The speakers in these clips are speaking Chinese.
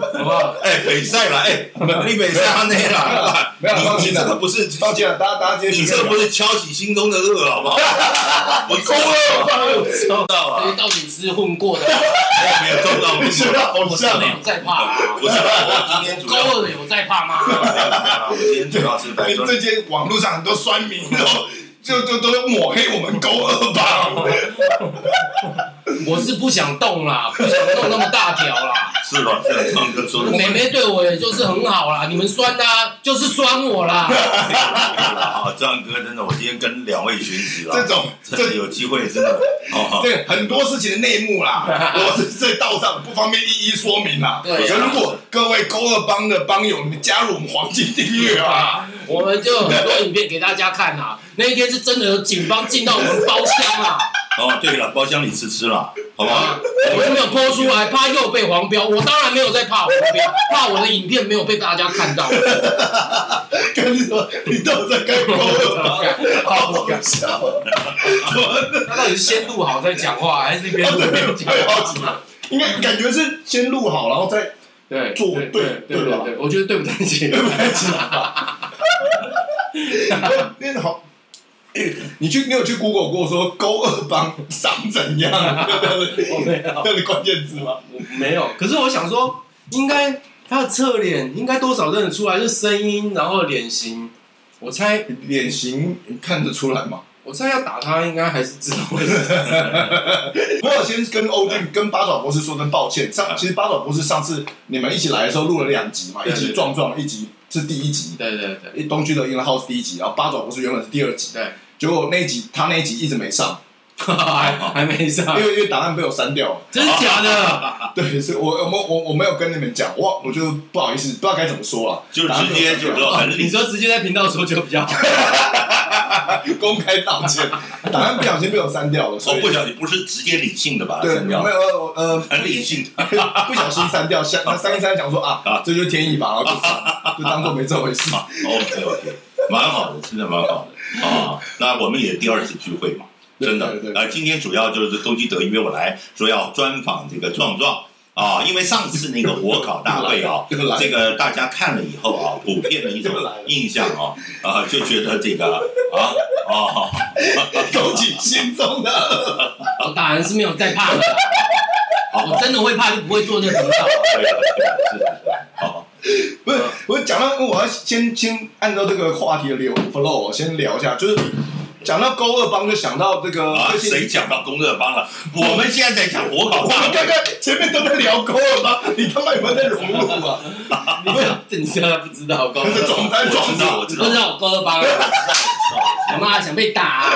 好不好？哎，北赛了，哎，你北赛那了，没有，放心这个，不是，放心了，大家大家今天你这个不是敲起心中的恶，好不好？我勾二知到所以啊，到底是混过的，没有中到，你知道我真像的有在怕啊。不是，我今天主高，二的有在怕吗？我今天主要是在说，最近网络上很多酸民都就就都抹黑我们勾二吧，我是不想动啦，不想动那么大条啦。是吧？这唱歌说的，妹妹对我也就是很好啦，你们酸他就是酸我啦。啊，张哥真的，我今天跟两位学习了，这种真的有机会，真的，哦，对很多事情的内幕啦，我是在道上不方便一一说明啦。对所以如果各位勾二帮的帮友，你们加入我们黄金订阅啊，我们就有很多影片给大家看啊。那一天是真的有警方进到我们包厢啊，哦，对了，包厢里吃吃了，好不好啊？，我是没有播出来，怕又被黄标。我当然没有在怕黄标，怕我的影片没有被大家看到。跟你说，你到底在跟勾二帮，好搞笑。他到底是先录好再讲话，还是一边录一边讲对，好话？几应该感觉是先录好，然后再对，做对对对对我觉得对不太起，对不太起因为好。欸 你去，你有去 Google 过说勾二帮长怎样？我没有，那个关键字吗？我没有。可是我想说，应该他的侧脸应该多少认得出来，是声音，然后脸型。我猜，脸型看得出来吗？我猜要打他，应该还是知道会是。我有先跟欧俊、跟八爪博士说声抱歉。上其实八爪博士上次你们一起来的时候录了两集嘛，一集壮壮，一集是第一集，对对对东区的 In the House 第一集，然后八爪博士原本是第二集，对，结果那一集他那一集一直没上，还 还没上。因，为因为档案被我删掉了。真的假的？对，是我我我我没有跟你们讲，我我就不好意思，不知道该怎么说了，就直接就你，说直接在频道说就比较好。公开道歉，档案不小心被我删掉了，所以不小心不是直接理性的把它对，删掉。没有，呃呃，很理性，不小心删掉，删那删一删，想说啊啊，这就是天意吧，然后就删就当做没这回事。OK OK，蛮好的，真的蛮好的。啊。那我们也第二次聚会嘛，真的。啊，今天主要就是周基德约我来说要专访这个壮壮啊，因为上次那个火烤大会啊，这个大家看了以后啊，普遍的一种印象啊 啊，就觉得这个啊啊，勾起心中的。我当然是没有在怕的。啦，我真的会怕就不会做这个频道。对了不是，我讲到，我要先先按照这个话题的流 flow，我先聊一下，就是讲到勾二帮，就想到这个啊，谁讲到高二帮了？我们现在在讲火烤我大会。们刚刚前面都在聊勾二帮，你他妈有没有在融入啊？你你现在不知道，高二总在我知道，我知知道。高二帮啊？我妈想被打、啊，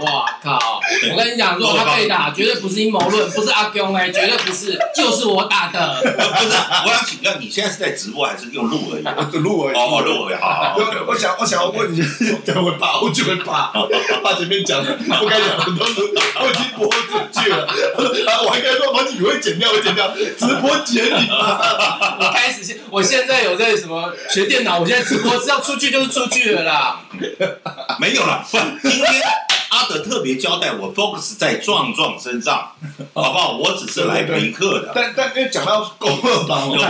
哇靠！我跟你讲，如果他被打，绝对不是阴谋论，不是阿公哎、绝对不是，就是我打的。不是，我想请教，你现在是在直播还是用录而已？录而已。哦，录而已，好。我我想我想要问你，等会怕，我就会怕，怕前面讲的不该讲的都是我已经播出去了，啊，我还该说，把你会剪掉，我剪掉，直播剪你吧。我开始现，我现在有在什么学电脑，我现在直播是要出去就是出去了啦。没有了，不，今天阿德特别交代我 focus 在壮壮身上，好不好？我只是来陪客的。但但因为讲到勾二帮，不是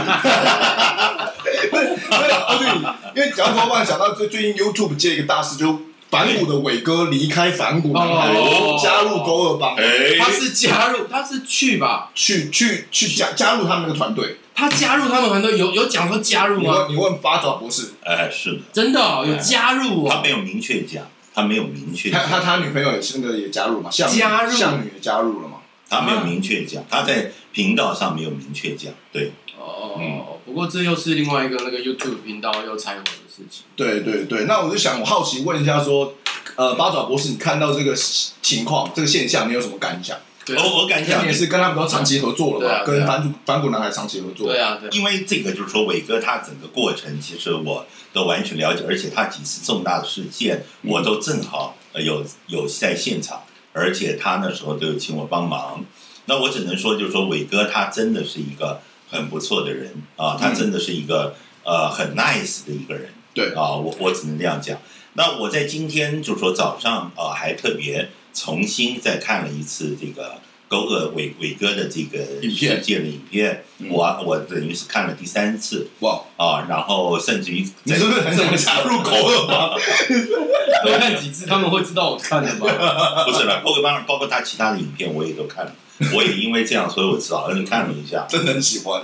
不是，哦 对，因为讲到勾二帮，想到最最近 YouTube 接一个大事，就反骨的伟哥离开反骨男孩哦，加入勾二帮，哎，他是加入，他是去吧？去去去加加入他们那个团队。他加入他们团队有有讲说加入吗？你问你问八爪博士，哎，是的，真的、哦、有加入哦。他没有明确讲，他没有明确讲，他他他女朋友也是那个也加入嘛，向加入向女也加入了嘛。他没有明确讲，他在频道上没有明确讲。对，哦、嗯不过这又是另外一个那个 YouTube 频道又拆伙的事情。对对对，那我就想，我好奇问一下说，呃，八爪博士，你看到这个情况、这个现象，你有什么感想？对啊我我敢讲像你也，是跟他们都长期合作了嘛，对啊对啊跟反骨反骨男孩长期合作。对啊，对。因为这个就是说，伟哥他整个过程，其实我都完全了解，而且他几次重大的事件，我都正好呃有有在现场，而且他那时候都有请我帮忙。那我只能说，就是说，伟哥他真的是一个很不错的人啊，他真的是一个呃很 nice 的一个人。对啊，我我只能这样讲。那我在今天就是说早上啊，还特别重新再看了一次这个勾二伟伟哥的这个影片。事件的影片，我我等于是看了第三次。哇。啊，然后甚至于你是不是很想加入勾二帮？多看几次他们会知道我看的吗？不是了，包括包包括他其他的影片我也都看了，我也因为这样，所以我知道，你看了一下，真的很喜欢。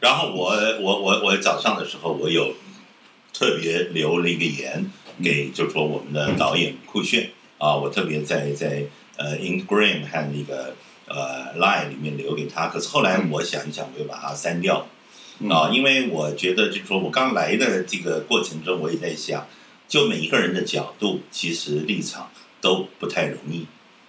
然后我我我我早上的时候，我有特别留了一个言给，就是说我们的导演酷炫啊，我特别在在呃 Instagram 和那个呃 Line 里面留给他。可是后来我想一想，我又把它删掉啊，因为我觉得就是说我刚来的这个过程中，我也在想，就每一个人的角度，其实立场都不太容易，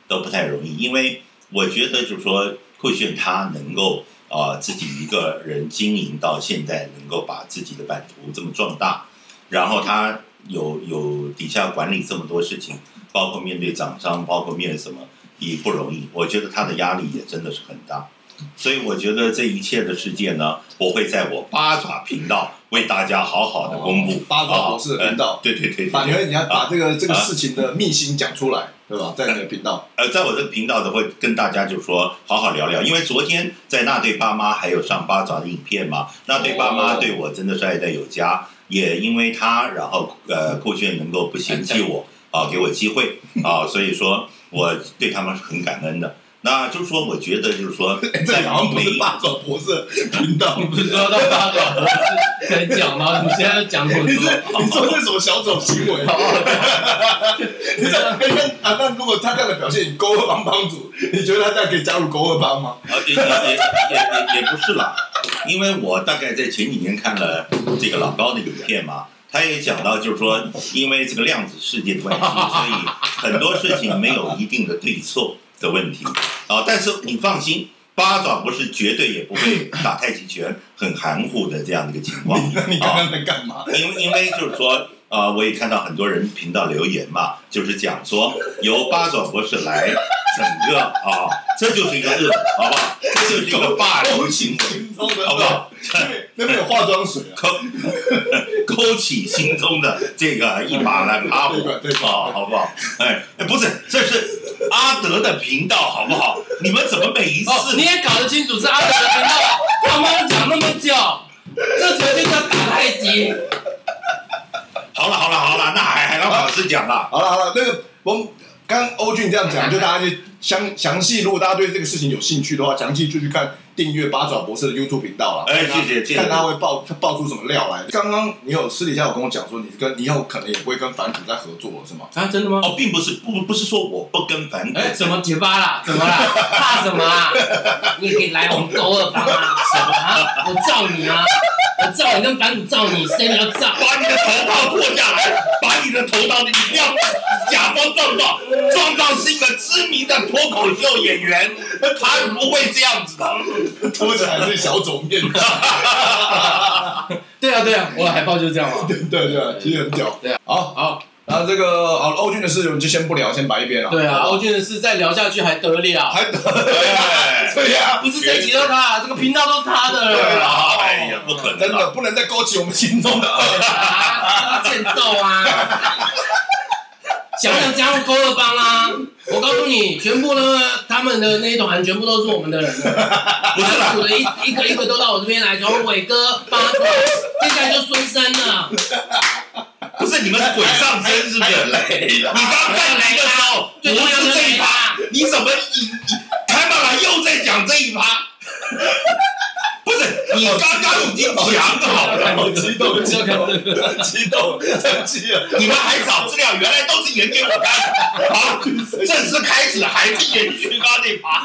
都不太容易，因为我觉得就是说酷炫他能够。啊、呃，自己一个人经营到现在，能够把自己的版图这么壮大，然后他有有底下管理这么多事情，包括面对厂商，包括面对什么，也不容易。我觉得他的压力也真的是很大，所以我觉得这一切的事件呢，我会在我八爪频道为大家好好的公布。哦、八爪博士的频道，对对对，对，把你你要把这个、啊、这个事情的秘辛讲出来。啊对吧？在你的频道，呃，在我这个频道的会跟大家就说好好聊聊，因为昨天在那对爸妈还有上八爪的影片嘛，那对爸妈对我真的是爱戴有加，也因为他，然后呃，酷炫能够不嫌弃我啊，给我机会啊，所以说我对他们是很感恩的。那就是说，我觉得就是说，在好像不是八爪博士频道，你不是说到八爪博士可以讲吗？你现在讲什么？你说这什么小丑行为？你这那啊，那如果他这样的表现，你勾二帮帮主，你觉得他这样可以加入勾二帮吗？啊，也也也也不是啦，因为我大概在前几年看了这个老高的影片嘛，他也讲到，就是说，因为这个量子世界的关系，所以很多事情没有一定的对错。的问题啊，但是你放心，八爪不是绝对也不会打太极拳，很含糊的这样的一个情况。那你刚刚在干嘛？因为因为就是说，啊，我也看到很多人频道留言嘛，就是讲说由八爪博士来整个啊，这就是一个恶，好不好？这就是一个霸凌行为，好不好？那边有化妆水啊，勾 勾起心中的这个一把来阿虎啊，好不好？哎哎，不是，这是。阿德的频道好不好？你们怎么每一次、哦、你也搞得清楚是阿德的频道？他妈讲那么久，这条就叫打太极。好了好了好了，那还还让老师讲了。好了好了，那个我们刚欧俊这样讲，就大家就详详细，如果大家对这个事情有兴趣的话，详细就去看。订阅八爪博士的 YouTube 频道了，哎，谢谢，谢谢，看他会爆他爆出什么料来。刚刚你有私底下有跟我讲说，你跟你以后可能也不会跟反骨在合作了，是吗？啊，真的吗？哦，并不是，不不是说我不跟反骨。哎，怎么结巴了？怎么啦？怕什么啊？你可以来我们勾二帮啊？什么啊？我罩你啊！我罩你跟反骨罩你，谁你要罩？把你的头套脱下来，把你的头套，你不要假装壮壮，壮壮是一个知名的脱口秀演员，他不会这样子的。脱起来是小肿面，对啊对啊，我的海报就是这样嘛。对对对，其实很屌。对啊，好好，然后这个哦欧俊的事我们就先不聊，先摆一边了。对啊，欧俊的事再聊下去还得了？还得了？对呀，不是谁提到他，这个频道都是他的。对啊，哎呀，不可能，真的不能再勾起我们心中的恶，欠揍啊！想不想加入勾二帮啊？我告诉你，全部呢，他们的那一团全部都是我们的人的，不是啦，的一一个一个都到我这边来，从伟哥、八爪，接下来就孙生了。不是你们是鬼上身是不是？你刚在来的时候，不是这一趴，你怎么你你开麦了又在讲这一趴？不是，你刚刚已经讲好了，好 激动，激动，激动，生气了。你们还找资料，原来都是演给我看。好，正式开始还是延续刚那趴。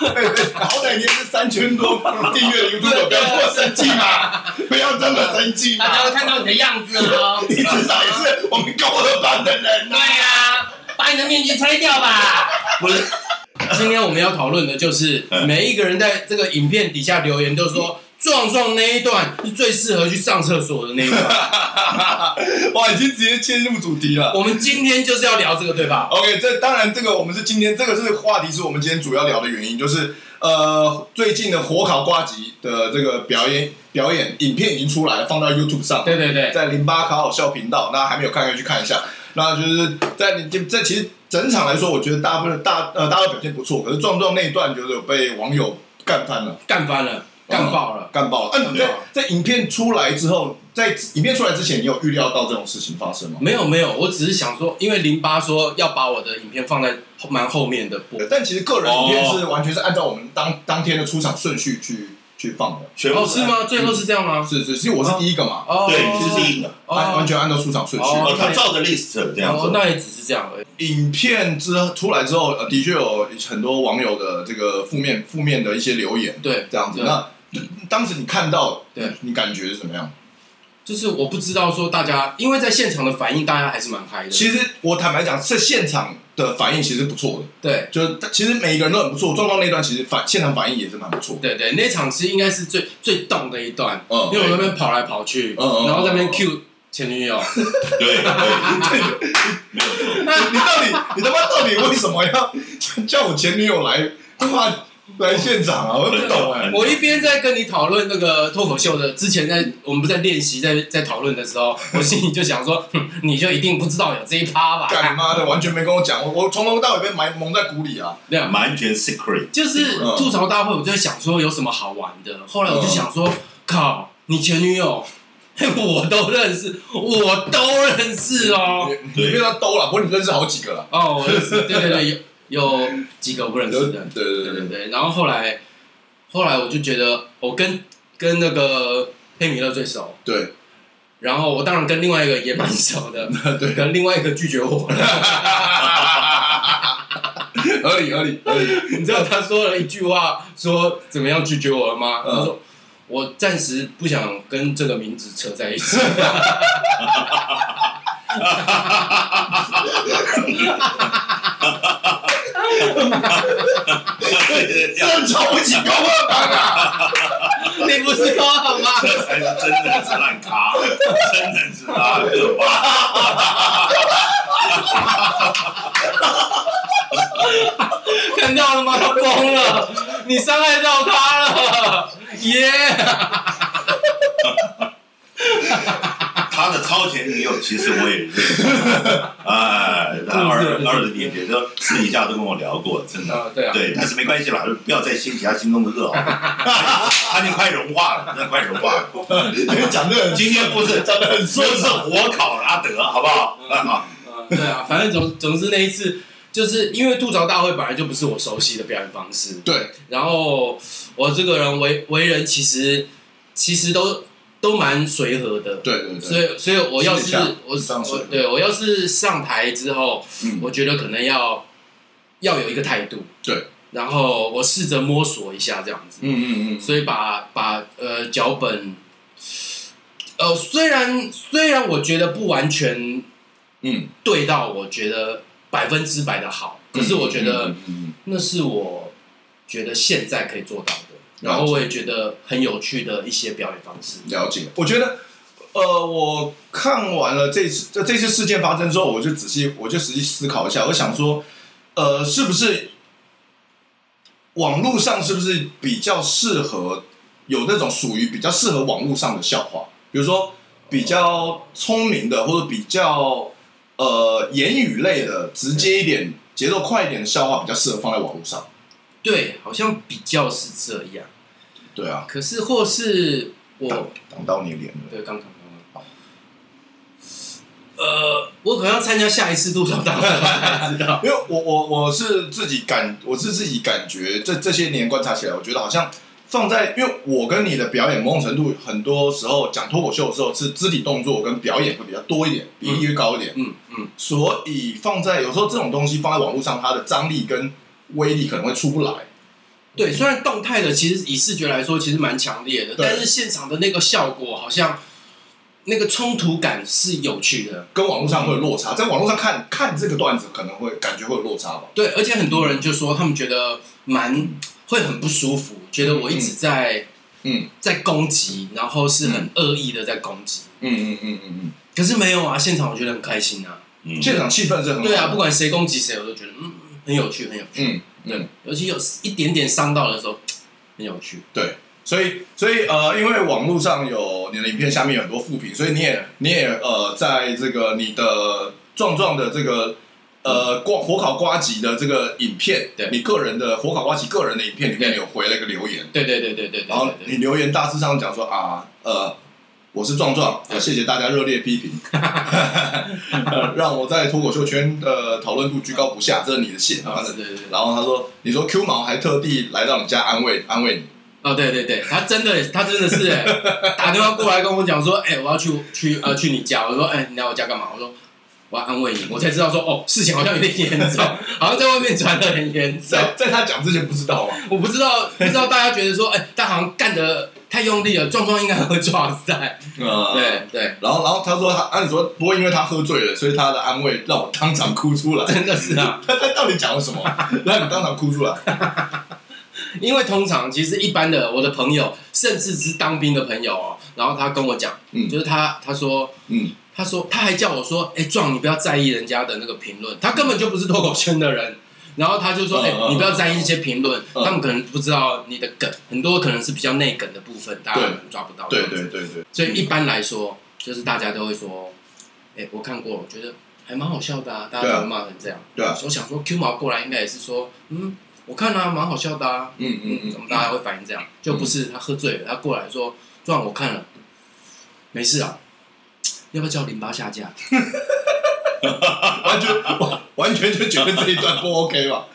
好歹你也是三千多订阅的 YouTube，不要这么生气嘛，不要这么生气嘛。大家会看到你的样子哦。你至少也是我们高二班的人。对呀，把你的面具拆掉吧。不是，今天我们要讨论的就是每一个人在这个影片底下留言，都说。壮壮那一段是最适合去上厕所的那一段，哇，已经直接切入主题了。我们今天就是要聊这个，对吧？OK，这当然，这个我们是今天这个是话题，是我们今天主要聊的原因，就是呃，最近的火烤瓜吉的这个表演表演影片已经出来了，放到 YouTube 上。对对对，在零八烤好笑频道，那还没有看可以去看一下。那就是在你这这其实。整场来说，我觉得大部分大呃大家都表现不错，可是壮壮那一段就是有被网友干翻了，干翻了，干爆了，干爆了。啊，你在在影片出来之后，在影片出来之前，你有预料到这种事情发生吗？没有没有，我只是想说，因为零八说要把我的影片放在蛮后面的播，但其实个人影片是完全是按照我们当当天的出场顺序去。去放的，全部哦，是吗？最后是这样吗？是是，其实我是第一个嘛。哦，对，你是第一个，完完全按照出场顺序。哦，他照着 list 这样子。那也只是这样而已。影片之出来之后，呃，的确有很多网友的这个负面负面的一些留言。对，这样子。那当时你看到，对，你感觉是怎么样？就是我不知道说大家，因为在现场的反应，大家还是蛮嗨的。其实我坦白讲，在现场的反应其实不错的。对，就是其实每一个人都很不错。壮壮那段其实反现场反应也是蛮不错。对对，那场其实应该是最最动的一段，嗯，因为我那边跑来跑去，嗯然后在那边 cue 前女友。对对，没有错。那你到底你他妈到底为什么要叫我前女友来他妈？来现场啊！我不懂哎。我一边在跟你讨论那个脱口秀的，之前在我们不在练习，在在讨论的时候，我心里就想说，你就一定不知道有这一趴吧？干你妈的，完全没跟我讲，我我从头到尾被埋蒙在鼓里啊！对啊，完全 secret。就是吐槽大会，我就在想说有什么好玩的。后来我就想说，靠，你前女友，我都认识，我都认识哦。你别说都了，不过你认识好几个了。哦，我认识，对对对。有几个我不认识的，对对对对对，然后后来，后来我就觉得我跟跟那个黑米勒最熟，对，然后我当然跟另外一个也蛮熟的，对，跟另外一个拒绝我。了，合理合理合理。你知道他说了一句话，说怎么样拒绝我了吗？他说我暂时不想跟这个名字扯在一起。这瞧不起高二班啊！你不是高二吗？这才是真的是烂咖，真的是大可怕！看到了吗？他疯了！你伤害到他了，耶、yeah! 他的超前女友其实我也认识，哎，他二二的姐姐都私底下都跟我聊过，真的，对啊，对，但是没关系啦，不要再掀起他心中的热哦，他已经快融化了，那快融化了。讲的今天不是讲的很说是火烤阿德，好不好？啊，对啊，反正总总之那一次，就是因为吐槽大会本来就不是我熟悉的表演方式，对，然后我这个人为为人其实其实都。都蛮随和的，对对对，所以所以我要是我我对我要是上台之后，嗯，我觉得可能要要有一个态度，对，然后我试着摸索一下这样子，嗯嗯嗯，所以把把呃脚本，呃虽然虽然我觉得不完全，嗯，对到我觉得百分之百的好，可是我觉得那是我觉得现在可以做到的。然后我也觉得很有趣的一些表演方式。了解，我觉得，呃，我看完了这次这这次事件发生之后，我就仔细我就仔细思考一下，我想说，呃，是不是网络上是不是比较适合有那种属于比较适合网络上的笑话？比如说比较聪明的，或者比较呃言语类的，直接一点、节奏快一点的笑话，比较适合放在网络上。对，好像比较是这样。对啊，可是或是我挡到你脸了。对，刚刚刚刚。呃，我可能要参加下一次吐槽大会才知道。因为我我我是自己感，我是自己感觉这这些年观察起来，我觉得好像放在，因为我跟你的表演某种程度，很多时候讲脱口秀的时候是肢体动作跟表演会比较多一点，比例会高一点。嗯嗯。所以放在有时候这种东西放在网络上，它的张力跟威力可能会出不来。对，虽然动态的其实以视觉来说其实蛮强烈的，但是现场的那个效果好像那个冲突感是有趣的，跟网络上会有落差。在网络上看看这个段子，可能会感觉会有落差吧。对，而且很多人就说他们觉得蛮会很不舒服，觉得我一直在嗯在攻击，然后是很恶意的在攻击。嗯嗯嗯嗯嗯。可是没有啊，现场我觉得很开心啊，现场气氛是很好。对啊，不管谁攻击谁，我都觉得嗯很有趣，很有趣。嗯。对，尤其有一点点伤到的时候，很有趣。对，所以所以呃，因为网络上有你的影片下面有很多负评，所以你也你也呃，在这个你的壮壮的这个呃，瓜火烤瓜吉的这个影片，对你个人的火烤瓜吉个人的影片里面有回了一个留言，对对对对对对，然后你留言大致上讲说啊，呃，我是壮壮，谢谢大家热烈批评，呃，让我在脱口秀圈的讨论度居高不下，这是你的信啊，对对对，然后他说，你说 Q 毛还特地来到你家安慰安慰你，哦，对对对，他真的他真的是 打电话过来跟我讲说，哎，我要去去呃去你家，我说，哎，你来我家干嘛？我说。我要安慰你，我才知道说哦，事情好像有点严重，好像在外面传的很严重。在在他讲之前不知道吗？我不知道，不知道大家觉得说，哎、欸，他好像干得太用力了，壮壮应该会抓塞。嗯，对对。然后然后他说他按理说不会因为他喝醉了，所以他的安慰让我当场哭出来。真的是啊，他他到底讲了什么，让你当场哭出来？因为通常其实一般的我的朋友，甚至是当兵的朋友哦，然后他跟我讲，嗯，就是他他说，嗯。他说，他还叫我说：“哎，壮，你不要在意人家的那个评论，他根本就不是脱口圈的人。”然后他就说：“哎，你不要在意一些评论，他们可能不知道你的梗，很多可能是比较内梗的部分，大家可能抓不到。”对对对对。所以一般来说，就是大家都会说：“哎，我看过，我觉得还蛮好笑的啊。”大家都骂成这样。对啊。我想说，Q 毛过来应该也是说：“嗯，我看啊，蛮好笑的啊。”嗯嗯嗯。怎么大家会反应这样？就不是他喝醉了，他过来说：“壮，我看了，没事啊。”要不要叫淋巴下架？完全完全就觉得这一段不 OK 吧？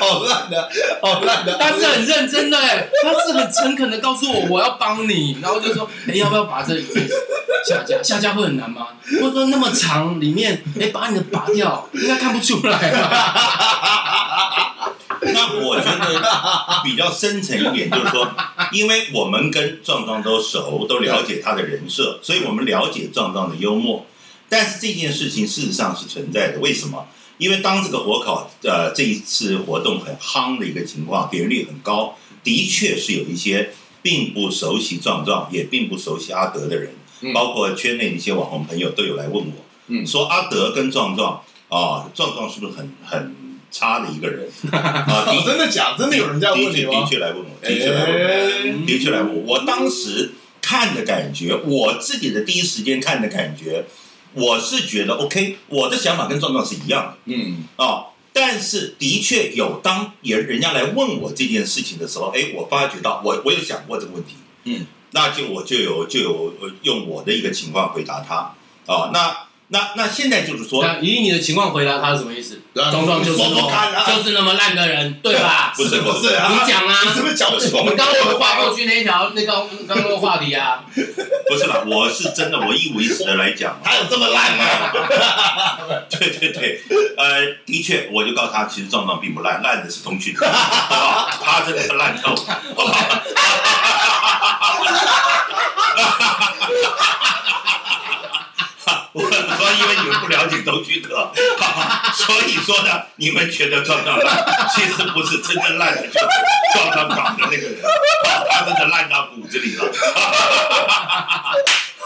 好烂的，好烂的！他是很认真的，哎，他是很诚恳的告诉我我要帮你，然后就说，哎，要不要把这里下架？下架会很难吗？我说那么长，里面哎，把你的拔掉，应该看不出来吧？那我觉得比较深层一点，就是说，因为我们跟壮壮都熟，都了解他的人设，所以我们了解壮壮的幽默。但是这件事情事实上是存在的，为什么？因为当这个火烤呃这一次活动很夯的一个情况，点击率很高，的确是有一些并不熟悉壮壮，也并不熟悉阿德的人，包括圈内的一些网红朋友都有来问我，嗯，说阿德跟壮壮啊，壮壮是不是很很？差的一个人 啊！你真的假？真的有人这样问你吗？的确来问我，的确来问我，的确来问我。我当时看的感觉，我自己的第一时间看的感觉，我是觉得 OK，我的想法跟壮壮是一样的。嗯啊，但是的确有当也人家来问我这件事情的时候，哎，我发觉到我我有想过这个问题。嗯，那就我就有就有用我的一个情况回答他啊，那。那那现在就是说，以你的情况回答他是什么意思？壮壮就是说，就是那么烂的人，对吧？不是不是，你讲啊！你是不是？我们刚刚有画过去那一条那个刚刚那个话题啊？不是啦，我是真的，我一五一十的来讲，他有这么烂吗？对对对，呃，的确，我就告诉他，其实壮壮并不烂，烂的是通讯，他真的是烂透。我因为你们不了解东区德，所以说呢，你们觉得壮壮烂，其实不是真正烂的，就是壮壮搞的那个人，他真的烂到骨子里了。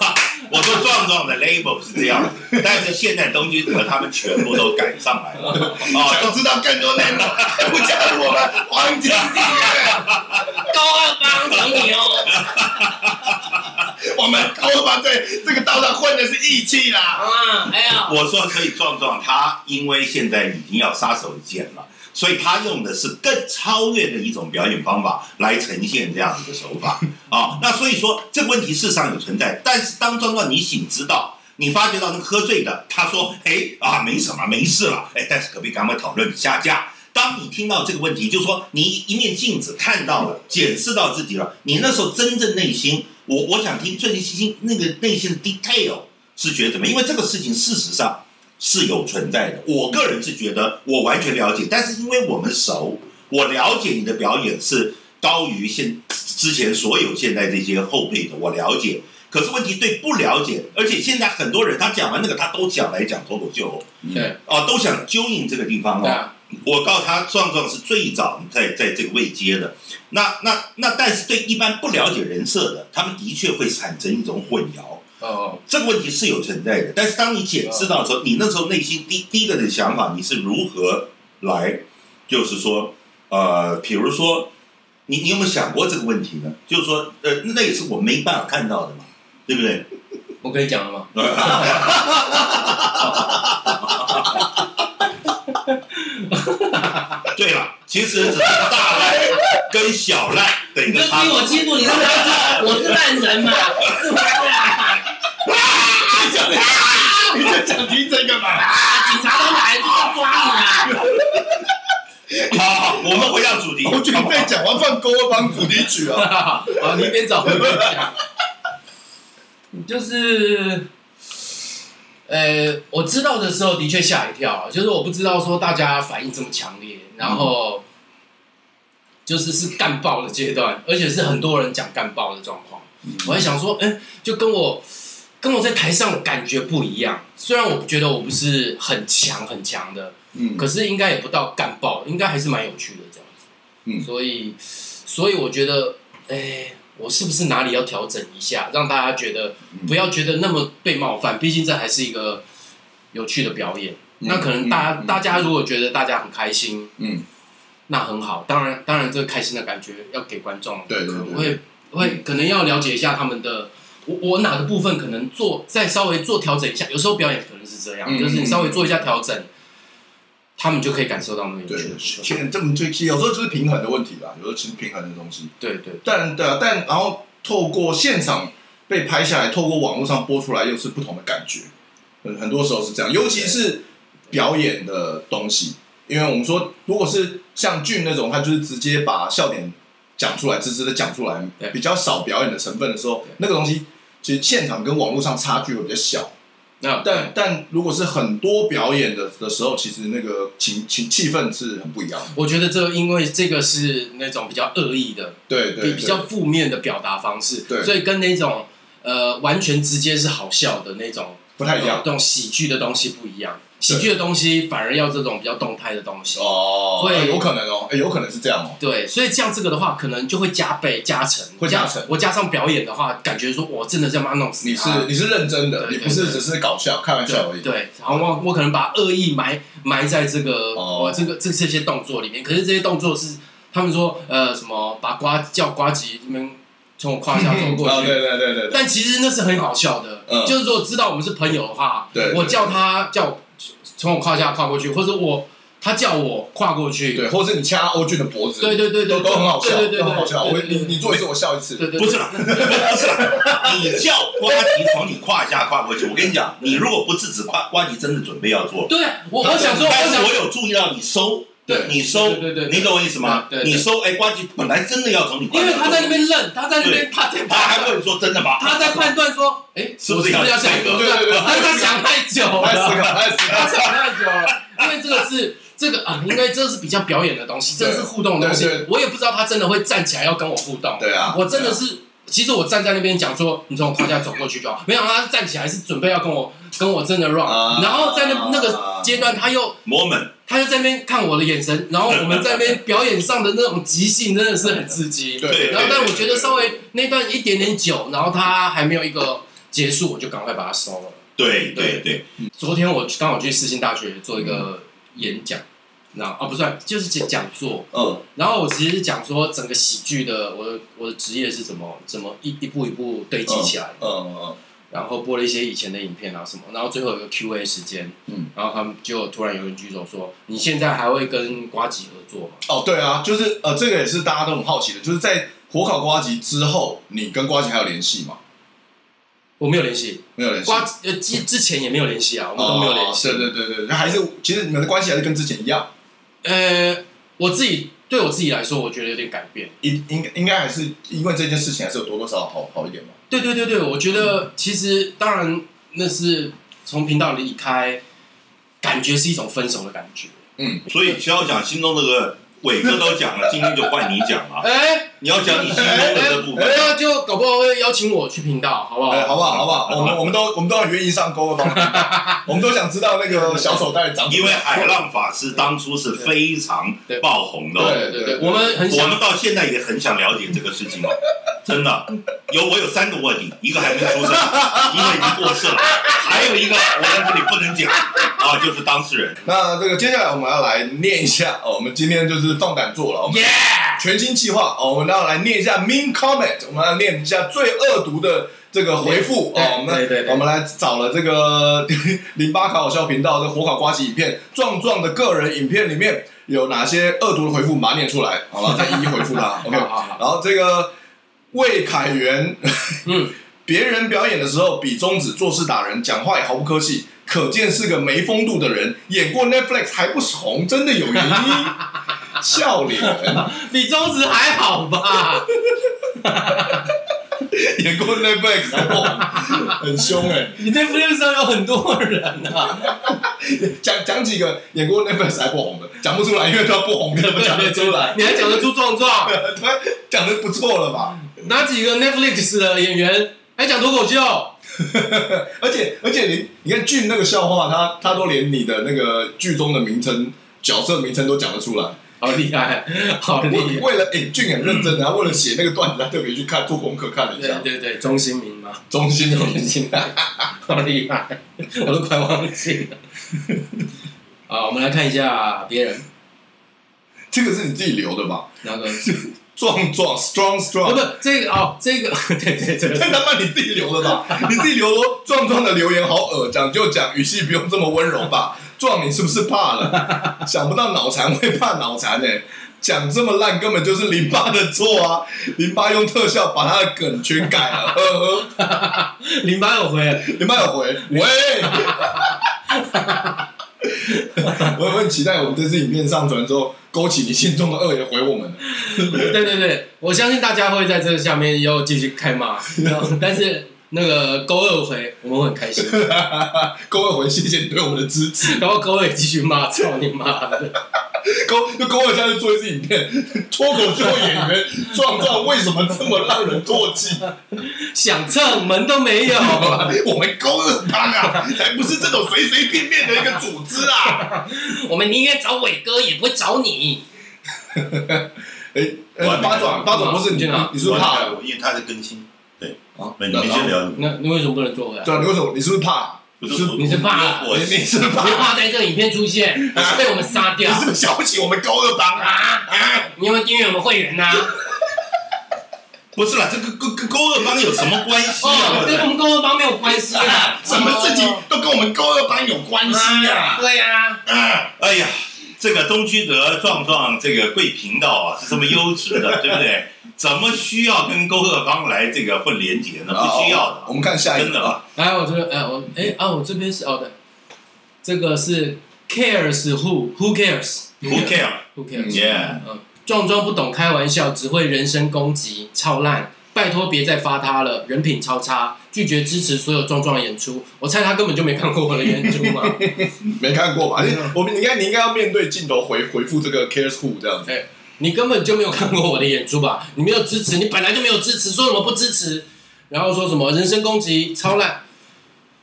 我说壮壮的 label 是这样子，但是现在东区德他们全部都赶上来了。啊，都知道更多内容，不加入我们黄金订阅 高二帮等你哦。我们高二帮在这个道上混的是义气啦。啊，哎呀，我说可以壮壮，他因为现在已经要杀手锏了，所以他用的是更超越的一种表演方法来呈现这样子的手法 啊。那所以说这个问题事实上有存在，但是当壮壮你醒知道，你发觉到那喝醉的，他说，哎啊没什么没事了，哎，但是可不可以赶快讨论下架？当你听到这个问题，就说你一面镜子看到了，检视到自己了，你那时候真正内心，我我想听最近心那个内心的 detail 是觉得怎么？因为这个事情事实上是有存在的。我个人是觉得我完全了解，但是因为我们熟，我了解你的表演是高于现之前所有现在这些后辈的，我了解。可是问题对不了解，而且现在很多人他讲完那个他都想来讲脱口秀，对，哦，都想揪引这个地方哦。我告诉他，壮壮是最早在在这个位阶的。那那那，但是对一般不了解人设的，他们的确会产生一种混淆。哦，这个问题是有存在的。但是当你解释到的时候，你那时候内心第第一个的想法，你是如何来，就是说，呃，比如说，你你有没有想过这个问题呢？就是说，呃，那也是我没办法看到的嘛，对不对？我跟你讲了吗？对了，其实只是大赖跟小赖的一你就逼个差别。我欺负你，他们要知道我是烂人嘛，是不是啊！你就讲听这个嘛？警察都来就要抓你啊！好好，我们回到主题。我准备讲完放歌放主题曲啊。好，你一边找我一边讲。就是，呃，我知道的时候的确吓一跳，就是我不知道说大家反应这么强烈，然后就是是干爆的阶段，而且是很多人讲干爆的状况。我还想说，哎，就跟我跟我在台上的感觉不一样。虽然我觉得我不是很强很强的，嗯可是应该也不到干爆，应该还是蛮有趣的这样子。嗯所以，所以我觉得，哎，我是不是哪里要调整一下，让大家觉得不要觉得那么被冒犯？毕竟这还是一个有趣的表演。那可能大家、大家如果觉得大家很开心，嗯，那很好。当然，当然，这个开心的感觉要给观众，对对对可能会会可能要了解一下他们的。我我哪个部分可能做再稍微做调整一下，有时候表演可能是这样，嗯就是你稍微做一下调整，他们就可以感受到那个有对趣的部分。其实这么就其实有时候就是平衡的问题吧，有时候其实平衡的东西。对对但对啊，但然后透过现场被拍下来，透过网络上播出来，又是不同的感觉。很很多时候是这样，尤其是表演的东西，因为我们说，如果是像俊那种，他就是直接把笑点讲出来，直直的讲出来对，比较少表演的成分的时候对，那个东西其实现场跟网络上差距会比较小。那但但如果是很多表演的的时候，其实那个情情气氛是很不一样的。我觉得这因为这个是那种比较恶意的，对对，比比较负面的表达方式，对所以跟那种呃完全直接是好笑的那种不太一样这种喜剧的东西不一样。喜剧的东西反而要这种比较动态的东西。哦，会哎有可能哦，哎，有可能是这样哦。对，所以像这个的话，可能就会加倍加成，会加成我加上表演的话，感觉说我真的在把它弄死你是他你是认真的，你不是只是搞笑开玩笑而已。对对，然后我我可能把恶意埋埋在这个哦我这个这这些动作里面，可是这些动作是他们说呃什么把瓜叫瓜吉你们从我胯下走过啊，去，对对对对对，但其实那是很好笑的，嗯就是说知道我们是朋友的话，对我叫他叫我从我胯下跨过去，或者我他叫我跨过去，对，或者是你掐欧俊的脖子，对对对对都都很好笑，对对对都很好笑。我对对对你你做一次，我笑一次。对对，不是啦，不是啦，你叫瓜吉从你胯下跨过去，我跟你讲，你如果不制止瓜瓜吉真的准备要做，对，我我想说，但是我有注意到你收，对你收，对对对，你懂我意思吗？你收，哎，瓜吉本来真的要从你因为他在那边愣，他在那边他在他还问你说真的吗？他在判断说，哎，是不是要下一个？对对对但是 他想太久了。他想太久了，因为这个是这个啊，应该这是比较表演的东西，这是互动的东西我也不知道他真的会站起来要跟我互动，对啊，我真的是。其实我站在那边讲说，你从我胯下走过去就好。没想到他站起来是准备要跟我跟我真的 run，、啊。然后在那那个阶段他又 moment，，他就在那边看我的眼神，然后我们在那边表演上的那种即兴真的是很刺激。对。然后但我觉得稍微那段一点点久，然后他还没有一个结束，我就赶快把它收了。对对对，昨天我刚好去世新大学做一个演讲，然后啊不算就是讲讲座，嗯。然后我其实是讲说整个喜剧的我的我的职业是怎么怎么一一步一步堆积起来的。嗯嗯然后播了一些以前的影片啊什么，然后最后有个 Q A 时间，嗯，然后他们就突然有人举手说：“你现在还会跟瓜吉合作吗哦，对啊，就是呃，这个也是大家都很好奇的，就是在火烤瓜吉之后，你跟瓜吉还有联系吗？？”我没有联系，没有联系瓜。呃之之前也没有联系啊，我们都没有联哦系。对对对对，那还是其实你们的关系还是跟之前一样，呃，我自己对我自己来说，我觉得有点改变。应应应该还是因为这件事情还是有多多少少好好一点嘛。对对对对，我觉得其实当然那是从频道离开，感觉是一种分手的感觉。嗯，所以需要讲心中这个伟哥都讲了，今天就换你讲了，哎，你要讲你心中的这部分。那就搞不好会邀请我去频道，好不好？哎，好不好？好不好？我们我们都我们都很愿意上钩的，我们都想知道那个小手袋长什么。因为海浪法师当初是非常爆红的、哦，对对对，我们很我们到现在也很想了解这个事情哦，真的有我有三个卧底，一个还没出生，一个已经过世了，还有一个我在这里不能讲啊，就是当事人。那这个接下来我们要来念一下哦，我们今天就是放胆做了，我们 Yeah！全新计划哦，我们要来念一下 mean comment，我们要念一下最恶毒的这这个回复啊，我们我们来找了这个 零八考好笑频道的火烤瓜子影片，壮壮的个人影片里面有哪些恶毒的回复，马上念出来，好了，再一一回复他。OK，好好好，然后这个魏凯元，嗯，别人表演的时候比中指，做事打人，讲话也毫不客气，可见是个没风度的人。演过 Netflix 还不红，真的有原因。笑脸，比中指还好吧？演过 Netflix 还不红，很凶哎、欸。你 Netflix 上有很多人啊，讲讲几个演过 Netflix 还不红的，讲不出来，因为他不红，怎么讲得出来？你还讲得出壮壮？讲的不错了吧？哪几个 Netflix 的演员还讲脱口秀？而且而且你你看俊那个笑话，他他都连你的那个剧中的名称、角色名称都讲得出来。好厉害，好厉害！为了哎、欸，俊很认真，然后为了写那个段子，他特别去看做功课看了一下。对对对，钟兴民嘛，钟兴民，钟兴民，好厉害，我都快忘记了。好，我们来看一下别人，这个是你自己留的吧？哪个？壮壮，strong strong。不是，这个哦，这个对对对，这他妈你自己留的吧？你自己留说壮壮的留言好恶，讲就讲，语气不用这么温柔吧？壮，你是不是怕了？想不到脑残会怕脑残呢？讲这么烂，根本就是零八的错啊！零八用特效把他的梗全改了，呵呵。零八有回，零八有回，喂！我 我很期待我们这次影片上传之后，勾起你心中的恶也回我们。对对对，我相信大家会在这个下面又继续开骂，但是。那个勾二回，我们会很开心。勾二回，谢谢你对我们的支持。然后勾二继续骂，操你妈的！勾就勾二下去做一次影片，脱口秀演员壮壮为什么这么让人唾弃？想蹭门都没有。我们勾二帮啊，才不是这种随随便便的一个组织啊！我们宁愿找伟哥，也不会找你。哎，八爪八爪不是你去哪？你是不是怕？因为他在更新。对，啊，那你先聊。那你为什么不能做回来？对啊，你为什么？你是不是怕？不是，你是怕？我你是怕？你怕在这个影片出现，被我们杀掉？你是不是瞧不起我们高二帮啊？啊！你有没有订阅我们会员呐？不是啦，这个跟跟勾二帮有什么关系啊？跟我们高二帮没有关系啊！什么事情都跟我们高二帮有关系啊？对呀。啊！哎呀，这个东区德壮壮这个贵频道啊，是这么优质的，对不对？怎么需要跟勾二帮来这个混连结呢？不需要的。我们看下一个，真的吧？来，我这边，哎，我，哎，啊，我这边是哦的，这个是 cares who who cares who care who cares yeah 嗯，壮壮不懂开玩笑，只会人身攻击，超烂，拜托别再发他了，人品超差，拒绝支持所有壮壮演出。我猜他根本就没看过我的演出嘛，没看过吧？我们应该你应该要面对镜头回回复这个 cares who 这样子。你根本就没有看过我的演出吧？你没有支持，你本来就没有支持，说什么不支持？然后说什么人身攻击超烂？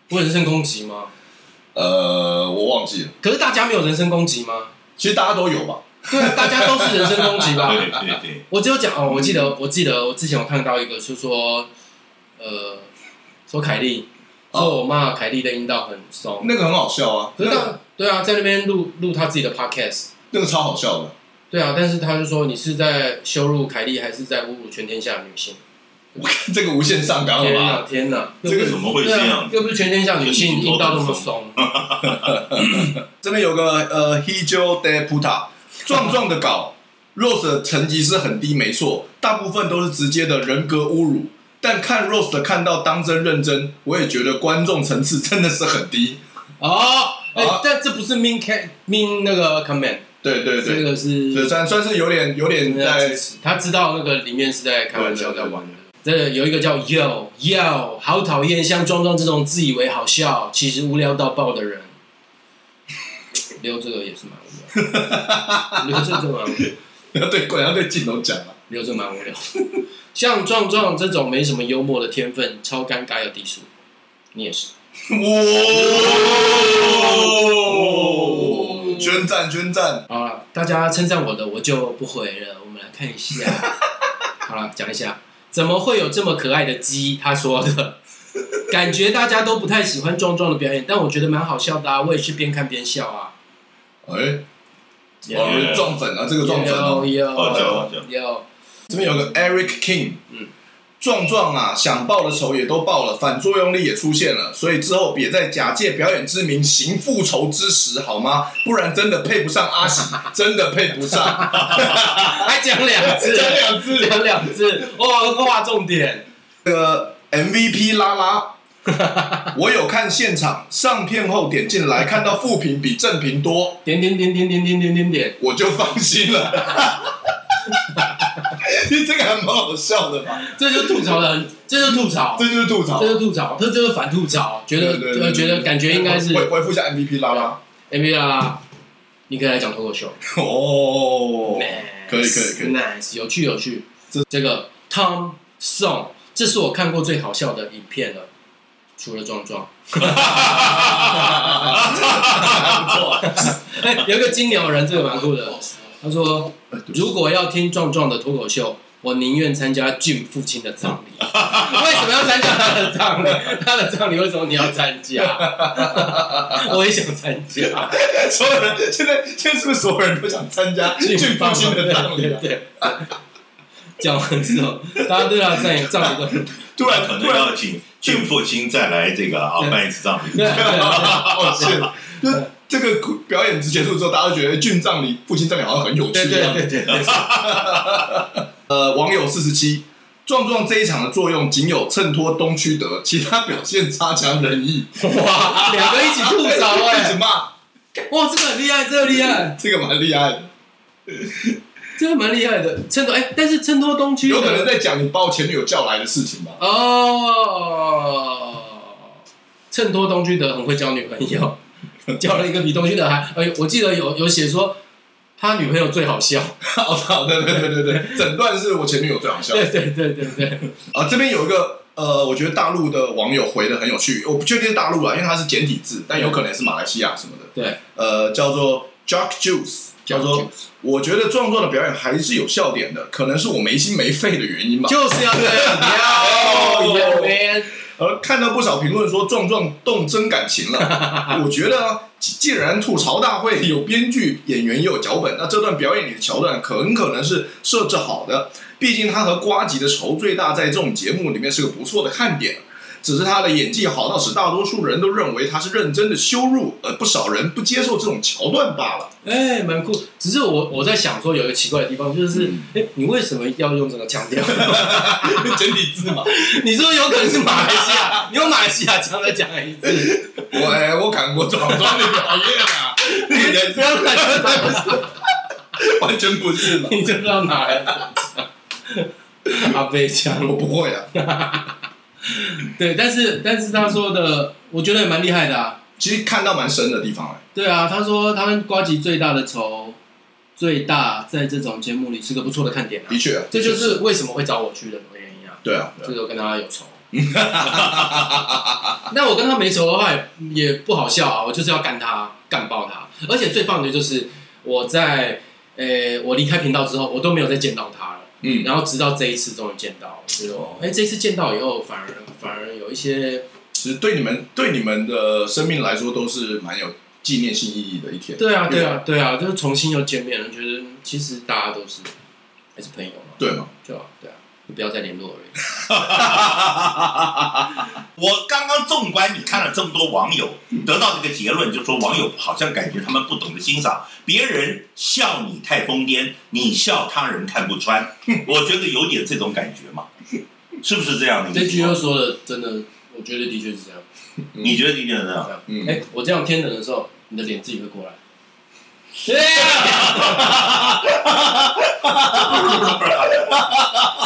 不会人身攻击吗？呃，我忘记了。可是大家没有人身攻击吗？其实大家都有吧？对啊，大家都是人身攻击吧？对对对。我只有讲哦，我记得，我记得我之前有看到一个，就是说，呃，说凯莉，说我骂凯莉的阴道很松，那个很好笑啊。可是对啊，在那边录录他自己的 podcast，那个超好笑的。对啊，但是他就说你是在羞辱凯莉，还是在侮辱全天下的女性？我 看这个无限上纲了吧？天哪，这个怎么会这样？又不是全天下女性阴道那么松。这边有个呃，Hejo de Puta，壮壮的稿，Rose 的成绩是很低，没错，大部分都是直接的人格侮辱。但看 Rose 的看到当真认真，我也觉得观众层次真的是很低。哦，哎，但这不是 mean can mean 那个 comment。对对对，这个是算算是有点有点在，他知道那个里面是在开玩笑在玩的。这有一个叫 Yo Yo，好讨厌像壮壮这种自以为好笑，其实无聊到爆的人。留这个也是蛮无聊，留这个蛮无聊。要对，果然要对镜头讲了，留这蛮无聊。像壮壮这种没什么幽默的天分，超尴尬又低俗。你也是。哇！宣战，宣战！好了，大家称赞我的，我就不回了。我们来看一下，好了，讲一下，怎么会有这么可爱的鸡？他说的，感觉大家都不太喜欢壮壮的表演，但我觉得蛮好笑的啊，我也是边看边笑啊。哎，哦，壮粉啊，这个撞粉哦，有有有。有，有，这边有个 Eric King，嗯，壮壮啊，想报的仇也都报了，反作用力也出现了，所以之后别再假借表演之名行复仇之实，好吗？不然真的配不上阿喜，真的配不上。还讲两次，讲两次，讲两次，哇，划重点。这个 MVP 拉拉，我有看现场，上片后点进来，看到负评比正评多，点点点点点点点点点，我就放心了。其 实这个还蛮好笑的嘛，这就吐槽的，这就吐槽，这就是吐槽，这就吐槽，这就是反吐槽，觉得呃觉得感觉应该是回回复一下 MVP 拉拉，MVP 拉拉，你可以来讲脱口秀。哦，可以可以可以，nice 有趣有趣，这这个 Tom Song，这是我看过最好笑的影片了，除了壮壮，不错，哎，有个金鸟人，这个蛮酷的。他说：“如果要听壮壮的脱口秀，我宁愿参加俊父亲的葬礼。为什么要参加他的葬礼？他的葬礼为什么你要参加？我也想参加。所有人现在现在是不是所有人都想参加俊父亲的葬礼？对。讲完之后，大家 对他葬礼葬礼都突然可能要请俊父亲再来这个啊办一次葬礼。哦，是。”这个表演结束之后，大家都觉得俊葬礼、父亲葬礼好像很有趣。对对对对对。呃，网友四十七，壮壮这一场的作用仅有衬托东区德，其他表现差强人意。哇，两个一起吐槽哎，一起骂。哇，这个很厉害，这个厉害，这个蛮厉害的，这个蛮厉害的。衬托哎，但是衬托东区有可能在讲你把我前女友叫来的事情吧？哦，衬托东区德很会交女朋友。交了一个比东区德还，哎，我记得有有写说他女朋友最好笑，好的，对对对对对，整段 是我前女友最好笑，对对对对对。啊，这边有一个呃，我觉得大陆的网友回的很有趣，我不确定是大陆啊，因为它是简体字，但有可能是马来西亚什么的。对，呃，叫做 Jack Juice，叫做我觉得壮壮的表演还是有笑点的，可能是我没心没肺的原因吧。就是要这样，而 看到不少评论说壮壮动真感情了，我觉得既然吐槽大会有编剧、演员也有脚本，那这段表演里的桥段很可能是设置好的。毕竟他和瓜吉的仇最大，在这种节目里面是个不错的看点。只是他的演技好到使大多数人都认为他是认真的羞辱，而不少人不接受这种桥段罢了。哎，蛮酷。只是我我在想说，有一个奇怪的地方，就是，哎、嗯，你为什么要用这个腔调？简体字嘛？你说有可能是马来西亚？你用马来西亚腔再讲一次。我哎，我看过壮壮的表演啊，你不要乱说，完全不是嘛？你就知道哪来的？阿飞腔，我不会啊。对，但是但是他说的，我觉得也蛮厉害的啊。其实看到蛮深的地方哎。对啊，他说他们瓜吉最大的仇，最大在这种节目里是个不错的看点啊。的确，这就是为什么会找我去的原因啊。对啊，这个跟他有仇。那我跟他没仇的话，也不好笑啊。我就是要干他，干爆他。而且最棒的就是我在呃，我离开频道之后，我都没有再见到他了。嗯，然后直到这一次终于见到，觉得哎，这次见到以后，反而反而有一些，其实对你们对你们的生命来说都是蛮有纪念性意义的一天。对啊，对啊，对啊，就是重新又见面了，觉得其实大家都是还是朋友嘛，对嘛？就对啊。不要再联络而已。我刚刚纵观你看了这么多网友，得到一个结论，就说网友好像感觉他们不懂得欣赏别人笑你太疯癫，你笑他人看不穿。我觉得有点这种感觉嘛，是不是这样的？这句又说的真的，我觉得的确是这样。你觉得的确是这样？嗯。哎，我这样天冷的时候，你的脸自己会过来。Yeah!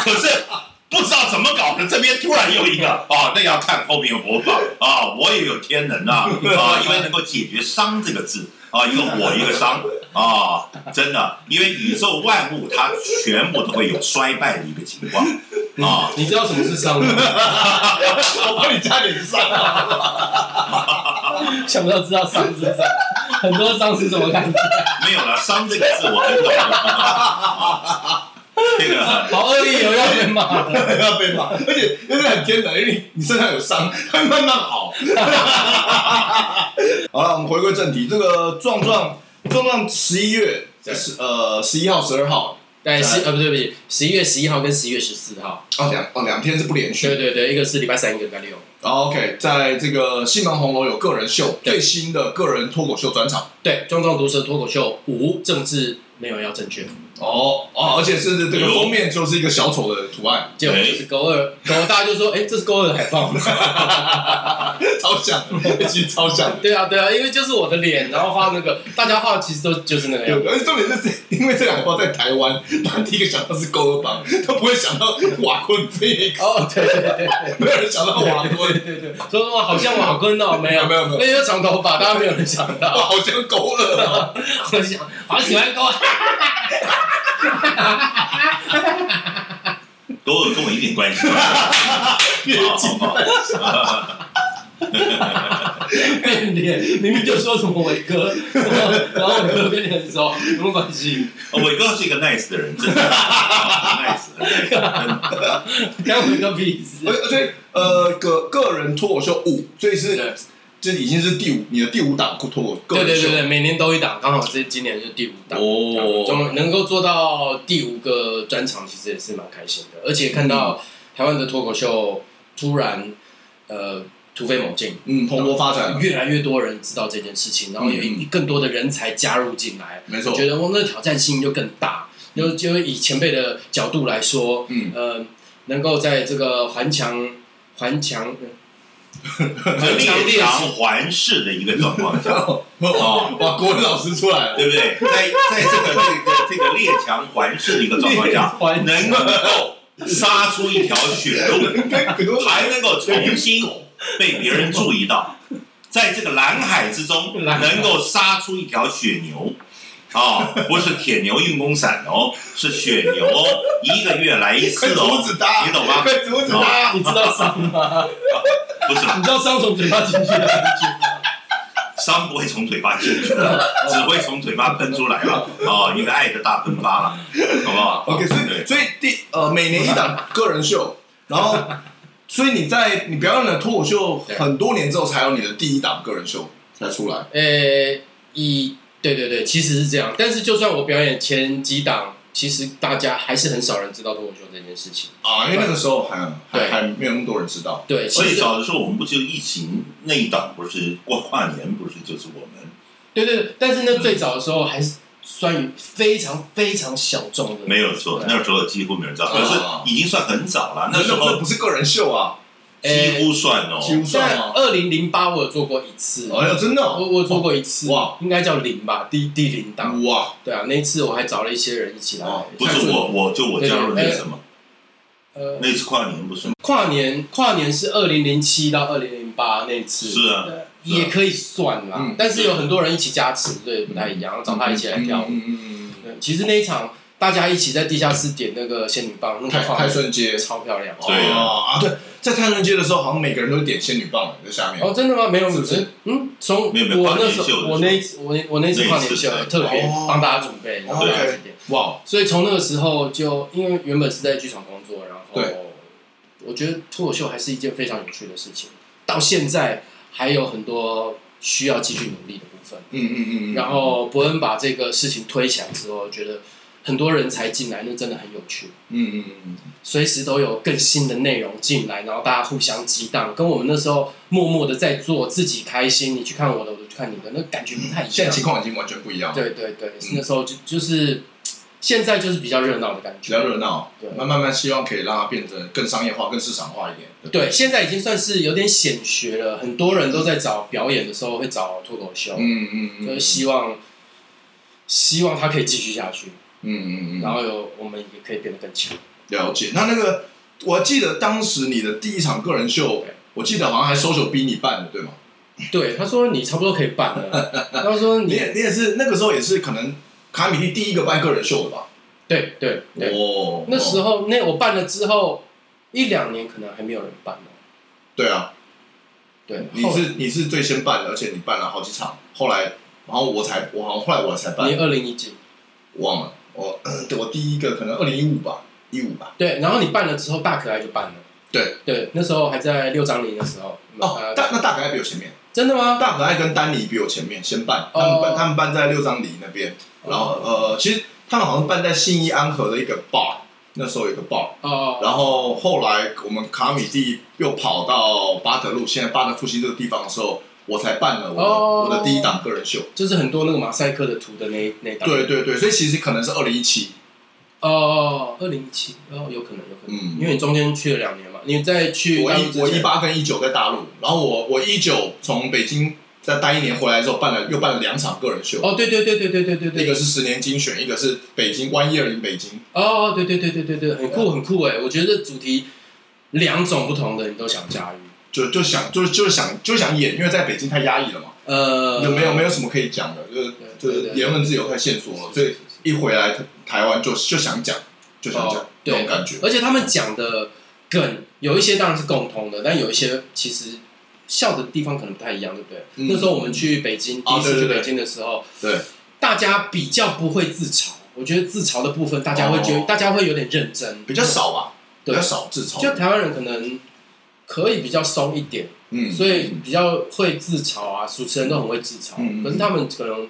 可是不知道怎么搞的，这边突然又一个啊、哦，那要看后面有播放啊，我也有天能啊啊，因为能够解决“伤”这个字啊，一个火一个伤啊，真的，因为宇宙万物它全部都会有衰败的一个情况啊。你知道什么是伤吗？我帮你加点伤。想不到知道伤是什么？很多伤是什么感觉？没有了，伤这个字我很懂。这 个好恶意，有要被骂，要被骂，而且因为很天然，因为你你身上有伤，会慢慢好。好了，我们回归正题，这个壮壮壮壮十一月十呃十一号、十二号对，十呃不对不对，十一月十一号跟十一月十四号。哦两哦两天是不连续。对对对，一个是礼拜三，一个礼拜六。OK，在这个西门红楼有个人秀，最新的个人脱口秀专场。对，壮壮毒舌脱口秀五，政治没有要正确，哦哦，而且是这个封面就是一个小丑的图案，结果就是勾二，勾二大家就说，哎，这是勾二的海报。超像，其实超像。对啊对啊，因为就是我的脸，然后画那个，大家画其实都就是那个样子。而且重点是，因为这两个包在台湾，大家第一个想到是勾二帮，都不会想到瓦昆这个。哦，对对对对，没有人想到瓦昆。对对对，说哇，好像瓦昆哦，没有没有没有，那个长头发，大家没有人想到。好像勾了哦，我想，好喜欢勾。勾二 跟我一点关系。别急。变 脸，明明就说什么伟哥，然后伟哥跟你很熟，什么关系？伟哥是一个 nice 的人，真的 nice。关伟哥屁事。而所以呃，个个人脱口秀五，所以是对这已经是第五，你的第五档脱口秀。对对对对，每年都一档，刚好是今年是第五档。哦总能够做到第五个专场，其实也是蛮开心的。而且看到台湾的脱口秀突然呃突飞猛进，嗯，蓬勃发展，越来越多人知道这件事情，然后有嗯更多的人才加入进来，没错我觉得我那挑战性就更大。就就以前辈的角度来说，嗯呃，能够在这个环墙环墙 列强环视的一个状况下，哦，哇，国文老师出来了，对不对？在在这个这个这个列强环视的一个状况下，能够杀出一条血路，还能够重新被别人注意到，在这个蓝海之中，能够杀出一条血牛。啊、哦，不是铁牛运功散哦，是血牛哦，一个月来一次哦，你懂吗？快阻止他！你知道伤吗？不是，你知道伤从嘴巴进去的？伤不会从嘴巴进去，只会从嘴巴喷出来了。哦，一个爱的大喷发了，好不好？OK，所以所以第呃每年一档个人秀，然后所以你在你表演了脱口秀很多年之后，才有你的第一档个人秀才出来。呃，以对对对，其实是这样。但是就算我表演前几档，其实大家还是很少人知道脱口秀这件事情啊，因为那个时候还对还还没有那么多人知道。对，所以早的时候我们不就疫情那一档，不是过跨年，不是就是我们。对对对，但是那最早的时候还是算于非常非常小众的。没有错，那时候几乎没人知道，可是已经算很早了。那时候不是个人秀啊。几乎算哦，几乎算哦。二零零八我有做过一次，哎呀，真的，我我做过一次，哇，应该叫零吧，第第零档，哇，对啊，那一次我还找了一些人一起来，不是我，我就我加入那什么，呃，那次跨年不是，跨年跨年是二零零七到二零零八那次，是啊，也可以算啦，但是有很多人一起加持，所以不太一样，找他一起来跳舞，嗯嗯嗯，其实那一场。大家一起在地下室点那个仙女棒，那个太瞬间。超漂亮。对啊，对，在泰顺街的时候，好像每个人都点仙女棒在下面。哦，真的吗？没有，是不是？嗯，从我那时候，我那次，我我那次跨年秀特别帮大家准备，然后大家点。哇！所以从那个时候就，因为原本是在剧场工作，然后我觉得脱口秀还是一件非常有趣的事情，到现在还有很多需要继续努力的部分。嗯嗯嗯。然后伯恩把这个事情推起来之后，觉得。很多人才进来，那真的很有趣。嗯嗯嗯，随时都有更新的内容进来，然后大家互相激荡，跟我们那时候默默的在做，自己开心。你去看我的，我去看你的，那感觉不太一样。现在情况已经完全不一样。对对对，嗯、那时候就就是现在就是比较热闹的感觉，比较热闹。对，慢慢慢希望可以让它变成更商业化、更市场化一点。对，对现在已经算是有点显学了，很多人都在找表演的时候会找脱口秀。嗯嗯嗯，就是希望希望它可以继续下去。嗯嗯嗯，然后有我们也可以变得更强。了解，那那个我记得当时你的第一场个人秀，我记得好像还 social 逼你办的，对吗？对，他说你差不多可以办了。他说你也你也是那个时候也是可能卡米蒂第一个办个人秀的吧？对对对。哦，那时候那我办了之后一两年，可能还没有人办呢。对啊，对，你是你是最先办的，而且你办了好几场，后来然后我才我好像后来我才办。你二零一几？忘了。我 我第一个可能二零一五吧，一五吧。对，然后你办了之后，大可爱就办了。对对，那时候还在六张犁的时候。哦，大那大可爱比我前面。真的吗？大可爱跟丹尼比我前面先办，他们办他们办在六张犁那边。然后呃，其实他们好像办在信义安和的一个 bar，那时候有一个 bar，哦，然后后来我们卡米蒂又跑到巴德路，现在巴德复兴这个地方的时候，我才办了我的、哦我的第一档个人秀。就是很多那个马赛克的图的那那档。对对对，所以其实可能是二零一七，哦，二零一七，哦，有可能，有可能，嗯因为你中间去了两年嘛，你再去我一我一八跟一九在大陆，然后我我一九从北京再待一年回来之后，办了又办了两场个人秀，哦，对对对对对对对对，一个是十年精选，一个是北京 One Year in 北京。哦，对对对对对对，很酷很酷哎，我觉得主题两种不同的你都想驾驭，就就想就是就是想就想演，因为在北京太压抑了嘛，呃，就没有没有什么可以讲的，就是就是言论自由太限缩了，所以一回来台台湾就就想讲，就想讲哦那种感觉。而且他们讲的梗有一些当然是共通的，但有一些其实笑的地方可能不太一样，对不对？嗯。那时候我们去北京，第一次去北京的时候，对，大家比较不会自嘲，我觉得自嘲的部分大家会觉得、哦大家会有点认真，比较少吧，比较少自嘲。就台湾人可能可以比较松一点，嗯，所以比较会自嘲啊，主持人都很会自嘲，嗯可是他们可能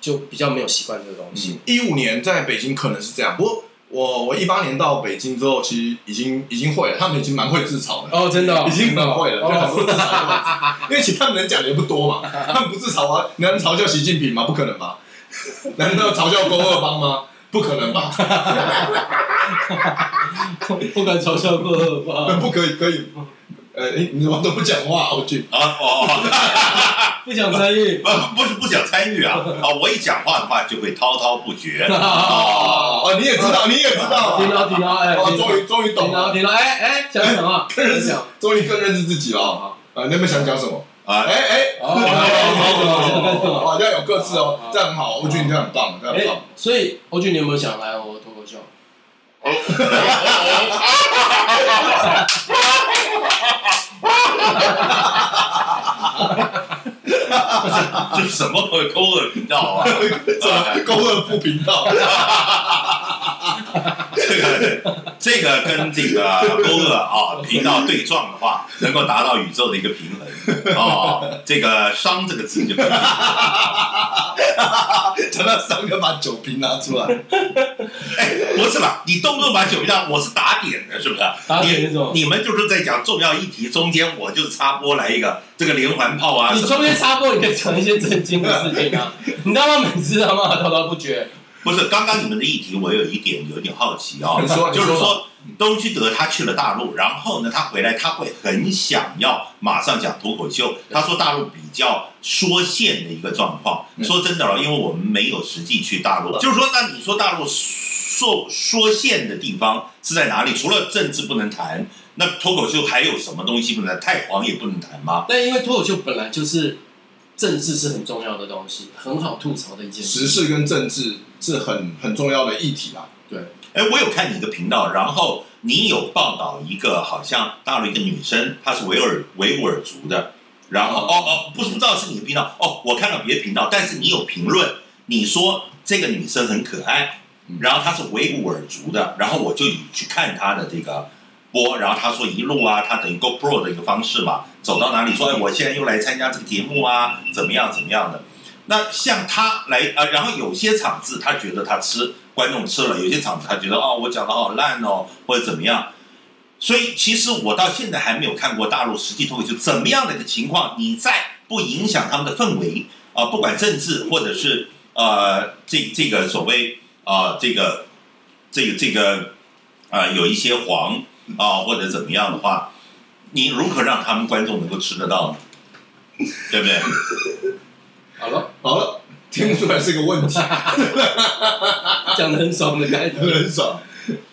就比较没有习惯这个东西。一五年在北京可能是这样，不过我我一八年到北京之后，其实已经已经会了，他们已经蛮会自嘲的。哦，真的、哦，已经蛮会了，就很哦多自嘲的因为其实他们能讲的也不多嘛，他们不自嘲啊，能嘲笑习近平吗？不可能吧？难道嘲笑郭二帮吗？不可能吧？不敢嘲笑过二吧？不可以，可以。呃，诶你怎么都不讲话？我去，啊哦哦，不想参与。不不是不想参与啊啊！我一讲话的话就会滔滔不绝。哦，哦，哦，你也知道，你也知道，停了停了，哎，哦，终于终于懂了，停了停了，哎哎，讲什么？更认识讲，终于更认识自己了。好，啊，你有没有想讲什么？啊哎，哎，哦哦哦，要有各自哦，这样很好，欧俊你这样很棒，这样很哎棒。，所以欧俊，你有没有想来我脱口秀？这是什么勾二频道啊？怎么勾二副频道？这 个这个跟这个勾勒啊频道对撞的话，能够达到宇宙的一个平衡哦。这个“商”这个字就可以。讲到三个，把酒瓶拿出来。哎，不是吧？你动不动把酒让我是打点的，是不是？打点你你们就是在讲重要议题，中间我就插播来一个这个连环炮啊。你中间插播，你可以讲一些震惊的事情啊！你知道吗？每次他妈滔滔不绝。不是，刚刚你们的议题我有一点有点好奇啊、你说就是说说东居德他去了大陆，然后呢，他回来他会很想要马上讲脱口秀。他说大陆比较缩线的一个状况。嗯说真的了，因为我们没有实际去大陆，就是说，那你说大陆缩缩线的地方是在哪里？除了政治不能谈，那脱口秀还有什么东西不能谈？太黄也不能谈吗？但因为脱口秀本来就是政治是很重要的东西，很好吐槽的一件事。时事跟政治是很很重要的议题啦。对，哎，我有看你的频道，然后你有报道一个好像大陆一个女生，她是维吾尔维吾尔族的，然后哦哦，不知道是你的频道哦，我看到别的频道，但是你有评论，你说这个女生很可爱，然后她是维吾尔族的，然后我就去看她的这个播，然后他说一路啊，他等于 GoPro 的一个方式嘛，走到哪里说哎，我现在又来参加这个节目啊，怎么样怎么样的。那像他来啊、然后有些场子他觉得他吃观众吃了，有些场子他觉得哦我讲的好烂哦，或者怎么样。所以其实我到现在还没有看过大陆实际脱口秀怎么样的一个情况。你在不影响他们的氛围啊、不管政治或者是呃这这个所谓啊、这个这个这个啊、有一些黄啊、呃、或者怎么样的话，你如何让他们观众能够吃得到呢？对不对？好了，好了，听不出来是个问题，讲的很爽的感觉。很爽。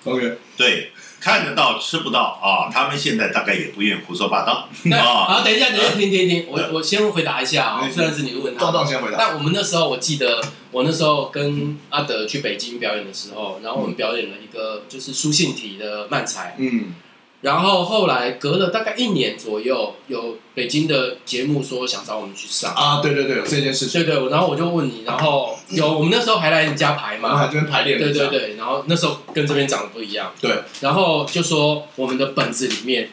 OK，对，看得到吃不到啊！他们现在大概也不愿意胡说八道 那啊。好，等一下，等一下，停停停，我我先回答一下啊，嗯虽然是你问壮他。壮先回答。但我们那时候，我记得我那时候跟阿德去北京表演的时候，然后我们表演了一个就是书信体的漫才，嗯，然后后来隔了大概一年左右，有北京的节目说想找我们去上，啊，对对对，有这件事情，对对，然后我就问你，然后有我们那时候还来你家排嘛？我们还这边排练对对对，然后那时候跟这边长得不一样，对。然后就说我们的本子里面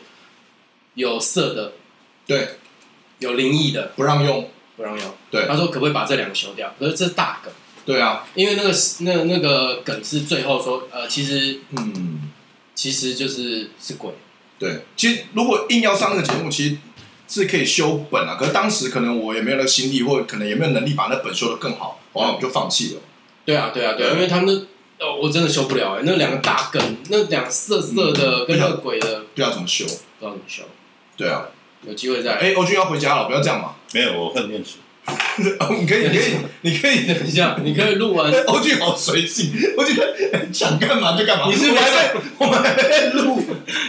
有色的，对，有灵异的，不让用，不让用。对。他说可不可以把这两个修掉？可是这是大梗，对啊，因为那个那那个梗是最后说，呃，其实嗯，其实就是是鬼。对，其实如果硬要上那个节目，其实是可以修本啊。可是当时可能我也没有那个心力，或者可能也没有能力把那本修的更好，完了我就放弃了。对啊，对啊，对啊，因为他们那哦，我真的修不了哎，那两个大梗，那两个色色的跟那个鬼的，不知道怎么修，不知道怎么修。对啊，有机会再。哎，欧军要回家了，不要这样嘛。没有，我换电池。你可以，你可以，你可以等一下，你可以录完。欧俊好随性，我觉得想干嘛就干嘛。你是不是还在？我们还在录。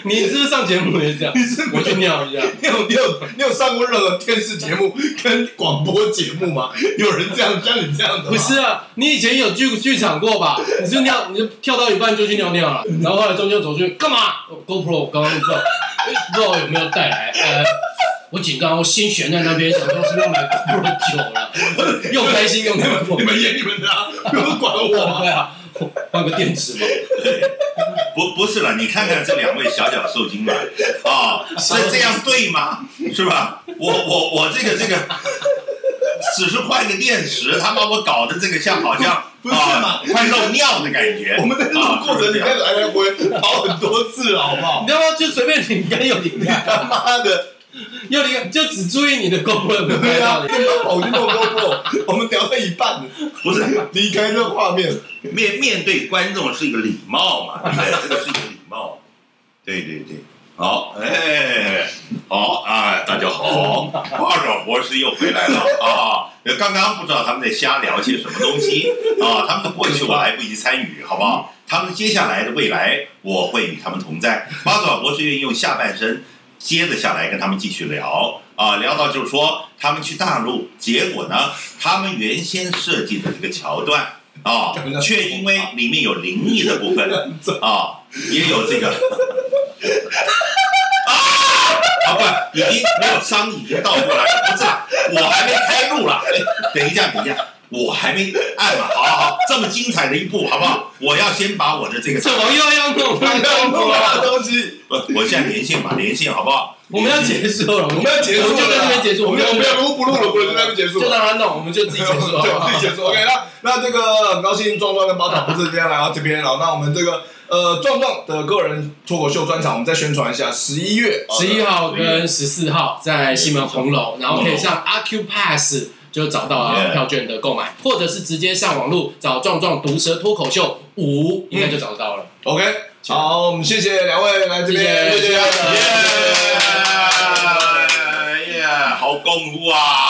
你是不是上节目也是这样？你是我去尿一下。你有你有你有上过任何电视节目跟广播节目吗？有人这样像你这样的？不是啊，你以前有剧剧场过吧？你是尿，你就跳到一半就去尿尿了，然后后来中间走出去干嘛？GoPro 我刚刚不知道，不知道有没有带来？呃。我紧张，我心悬在那边，想说是不是要买 GoPro 九了，又开心又难过。你们演你们的，不用管我。对啊，换个电池嘛。不不是了，你看看这两位小脚受精卵啊，是这样对吗？是吧？我我我这个这个，只是换个电池，他把我搞得这个像好像不是嘛，快漏尿的感觉。我们在录过程里面来来回跑很多次了，好不好？你要不要就随便你跟有你 他妈的！又离就只注意你的 GoPro 对啊，干嘛跑去弄 GoPro？我们聊到一半，不是离开这个画面。面面对观众是一个礼貌嘛，对不对？这个是一个礼貌。对对对，好，哎，好啊，大家好，八爪博士又回来了啊！刚刚不知道他们在瞎聊些什么东西啊，他们的过去我来不及参与，好不好？他们接下来的未来，我会与他们同在。八爪博士愿意用下半生。接着下来跟他们继续聊。啊，聊到就是说他们去大陆，结果呢，他们原先设计的这个桥段啊，却因为里面有灵异的部分 啊，也有这个。啊，啊不，已经没有伤，已经倒过来了，不是，我还没开路了，哎，等一下，等一下。我还没按嘛，好好好，这么精彩的一步，好不好？我要先把我的这个怎么又要弄 翻东西？不，我现在连线嘛，连线好不好？我们要结束了，我们要结束，就在那边结束。我们我们要录不录了？不就在那边结束，就让他弄，我们就自己结束，对，自己结束。OK，那那这个很高兴，壮壮跟八爪博士今天来到这边，然后那我们这个呃壮壮的个人脱口秀专场，我们再宣传一下，十一月十一号跟十四号在西门红楼，然后可以上阿 Q Pass。就找到了票券的购买.或者是直接上网络找“壮壮毒舌脱口秀五”，应该就找得到了。OK，好，我们谢谢两位来这边，谢谢，耶，耶，好功夫啊！